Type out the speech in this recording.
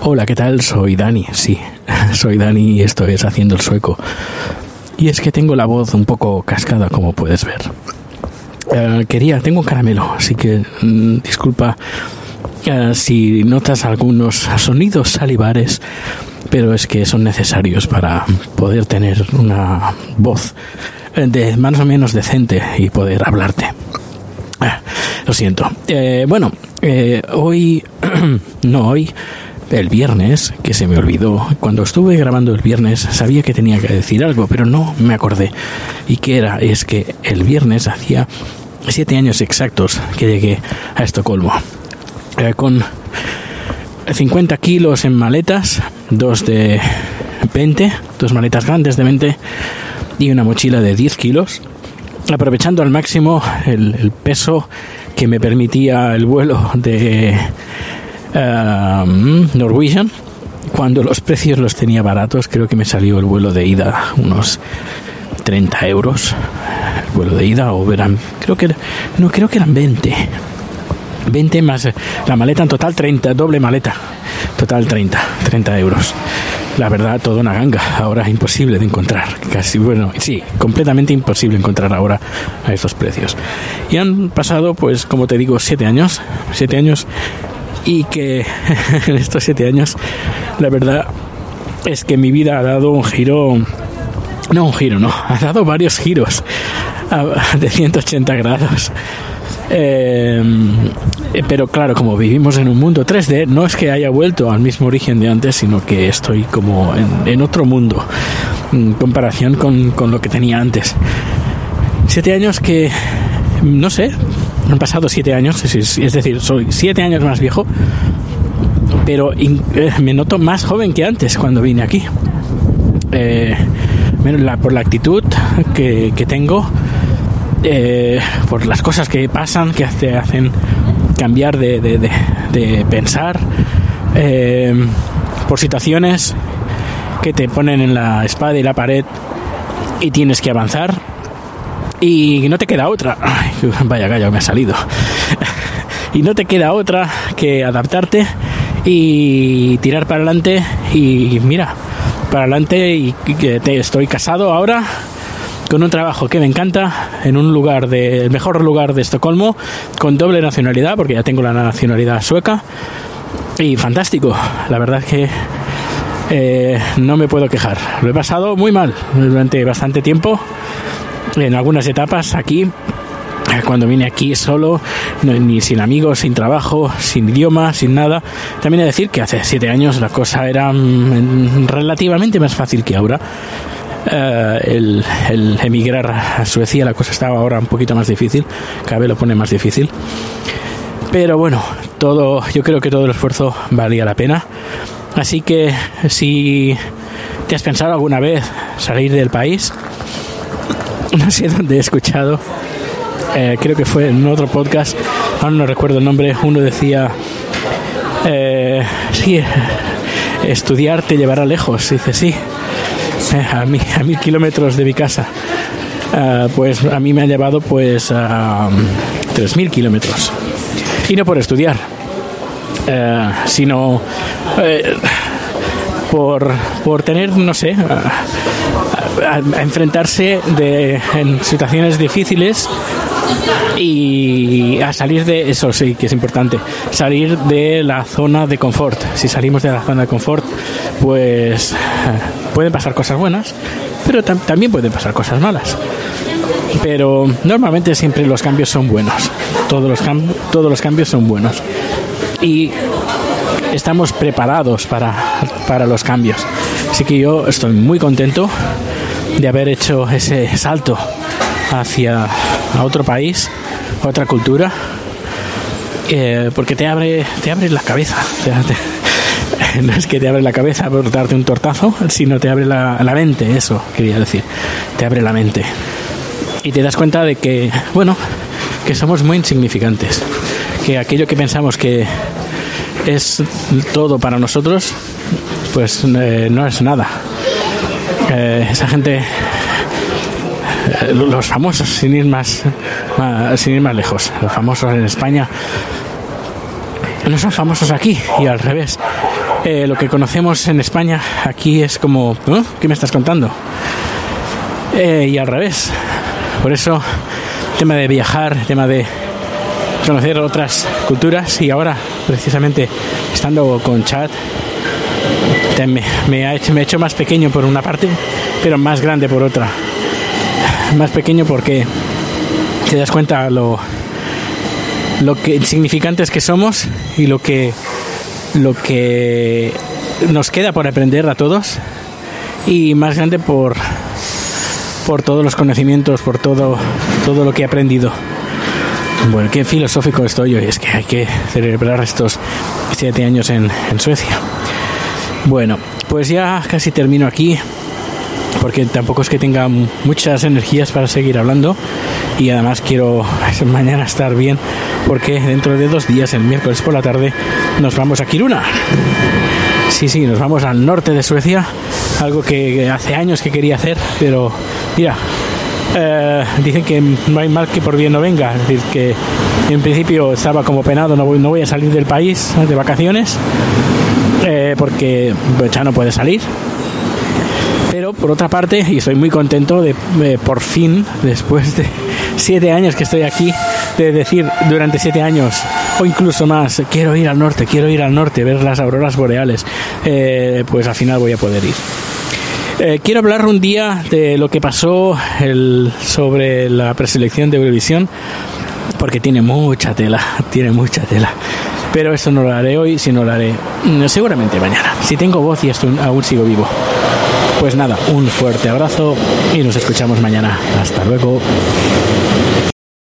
Hola, ¿qué tal? Soy Dani, sí, soy Dani y esto es Haciendo el Sueco. Y es que tengo la voz un poco cascada, como puedes ver. Eh, quería, tengo un caramelo, así que mm, disculpa eh, si notas algunos sonidos salivares, pero es que son necesarios para poder tener una voz eh, de más o menos decente y poder hablarte. Ah, Lo siento. Eh, bueno, eh, hoy, no hoy, el viernes, que se me olvidó, cuando estuve grabando el viernes sabía que tenía que decir algo, pero no me acordé. ¿Y qué era? Es que el viernes hacía siete años exactos que llegué a Estocolmo. Eh, con 50 kilos en maletas, dos de 20, dos maletas grandes de 20 y una mochila de 10 kilos, aprovechando al máximo el, peso que me permitía el vuelo de eh, Norwegian. Cuando los precios los tenía baratos, creo que me salió el vuelo de ida unos 30 euros. El vuelo de ida, o verán, creo que, no, creo que eran 20. 20 más eh, la maleta en total 30, doble maleta. Total 30, 30 euros. La verdad, toda una ganga. Ahora imposible de encontrar. Casi, bueno, sí, completamente imposible encontrar ahora a estos precios. Y han pasado, pues, como te digo, siete años. Siete años. Y que en estos siete años, la verdad es que mi vida ha dado un giro. No un giro, no. Ha dado varios giros de 180 grados. Eh, eh, pero claro, como vivimos en un mundo 3D, no es que haya vuelto al mismo origen de antes, sino que estoy como en, en otro mundo en comparación con, con lo que tenía antes. Siete años que, no sé, han pasado siete años, es, decir, soy siete años más viejo, pero eh, me noto más joven que antes cuando vine aquí. Eh, por la actitud que, que tengo, eh, por las cosas que pasan, que te hacen cambiar de, de- de- pensar, eh, por situaciones que te ponen en la espada y la pared y tienes que avanzar y no te queda otra. Ay, vaya gallo me ha salido. y no te queda otra que adaptarte y tirar para adelante y mira, para adelante y que te- estoy casado ahora con un trabajo que me encanta en un lugar de el mejor lugar de Estocolmo con doble nacionalidad porque ya tengo la nacionalidad sueca y fantástico la verdad es que eh, no me puedo quejar lo he pasado muy mal durante bastante tiempo en algunas etapas aquí cuando vine aquí solo, ni sin amigos, sin trabajo, sin idioma, sin nada. También he de decir que hace siete años la cosa era mm, relativamente más fácil que ahora. Eh, el, el emigrar a Suecia, la cosa estaba ahora un poquito más difícil, cada vez lo pone más difícil. Pero bueno, todo, yo creo que todo el esfuerzo valía la pena. Así que si te has pensado alguna vez salir del país, no sé dónde he escuchado, eh, creo que fue en otro podcast, ahora no recuerdo el nombre, uno decía, eh, sí, estudiar te llevará lejos, dice sí, a, mí, a mil kilómetros de mi casa. Ah, pues a mí me ha llevado pues a tres mil kilómetros. Y no por estudiar, eh, sino eh, por, por tener, no sé, a, a- a enfrentarse de, en situaciones difíciles y a salir de eso sí que es importante salir de la zona de confort. Si salimos de la zona de confort pues eh, pueden pasar cosas buenas pero tam- también pueden pasar cosas malas. Pero normalmente siempre los cambios son buenos. Todos los todos los cambios son buenos. Y estamos preparados para, para los cambios. Así que yo estoy muy contento de haber hecho ese salto hacia otro país, otra cultura, eh, porque te abre, te abre la cabeza. Te- no es que te abre la cabeza por darte un tortazo, sino te abre la, mente, eso quería decir, te abre la mente. Y te das cuenta de que, bueno, que somos muy insignificantes, que aquello que pensamos que es todo para nosotros, pues eh, no es nada. Eh, esa gente los famosos, sin ir más, más- sin ir más lejos, los famosos en España no son famosos aquí y al revés. Eh, lo que conocemos en España aquí es como, ¿eh? ¿qué me estás contando? Eh, y al revés. Por eso, tema de viajar, tema de conocer otras culturas y ahora, precisamente, estando con Chad, me, me ha hecho, me ha hecho más pequeño por una parte, pero más grande por otra más pequeño porque te das cuenta lo lo que insignificantes que somos y lo que lo que nos queda por aprender a todos. Y más grande por por todos los conocimientos por todo todo lo que he aprendido. Bueno qué filosófico estoy hoy. Es que hay que celebrar estos siete años en, en Suecia. Bueno pues ya casi termino aquí porque tampoco es que tenga muchas energías para seguir hablando. Y además quiero mañana estar bien porque dentro de dos días, el miércoles por la tarde, nos vamos a Kiruna. Sí, sí, nos vamos al norte de Suecia, algo que hace años que quería hacer, pero mira, eh, dicen que no hay mal que por bien no venga, es decir, que en principio estaba como penado, no voy, no voy a salir del país de vacaciones, eh, porque ya no puede salir, pero por otra parte, y estoy muy contento de, por fin, después de siete años que estoy aquí, de decir durante siete años o incluso más, quiero ir al norte, quiero ir al norte, ver las auroras boreales, eh, pues al final voy a poder ir. Eh, quiero hablar un día de lo que pasó sobre la preselección de Eurovisión, porque tiene mucha tela, tiene mucha tela. Pero esto no lo haré hoy, sino lo haré mm, seguramente mañana. Si tengo voz y esto aún sigo vivo. Pues nada, un fuerte abrazo y nos escuchamos mañana. Hasta luego.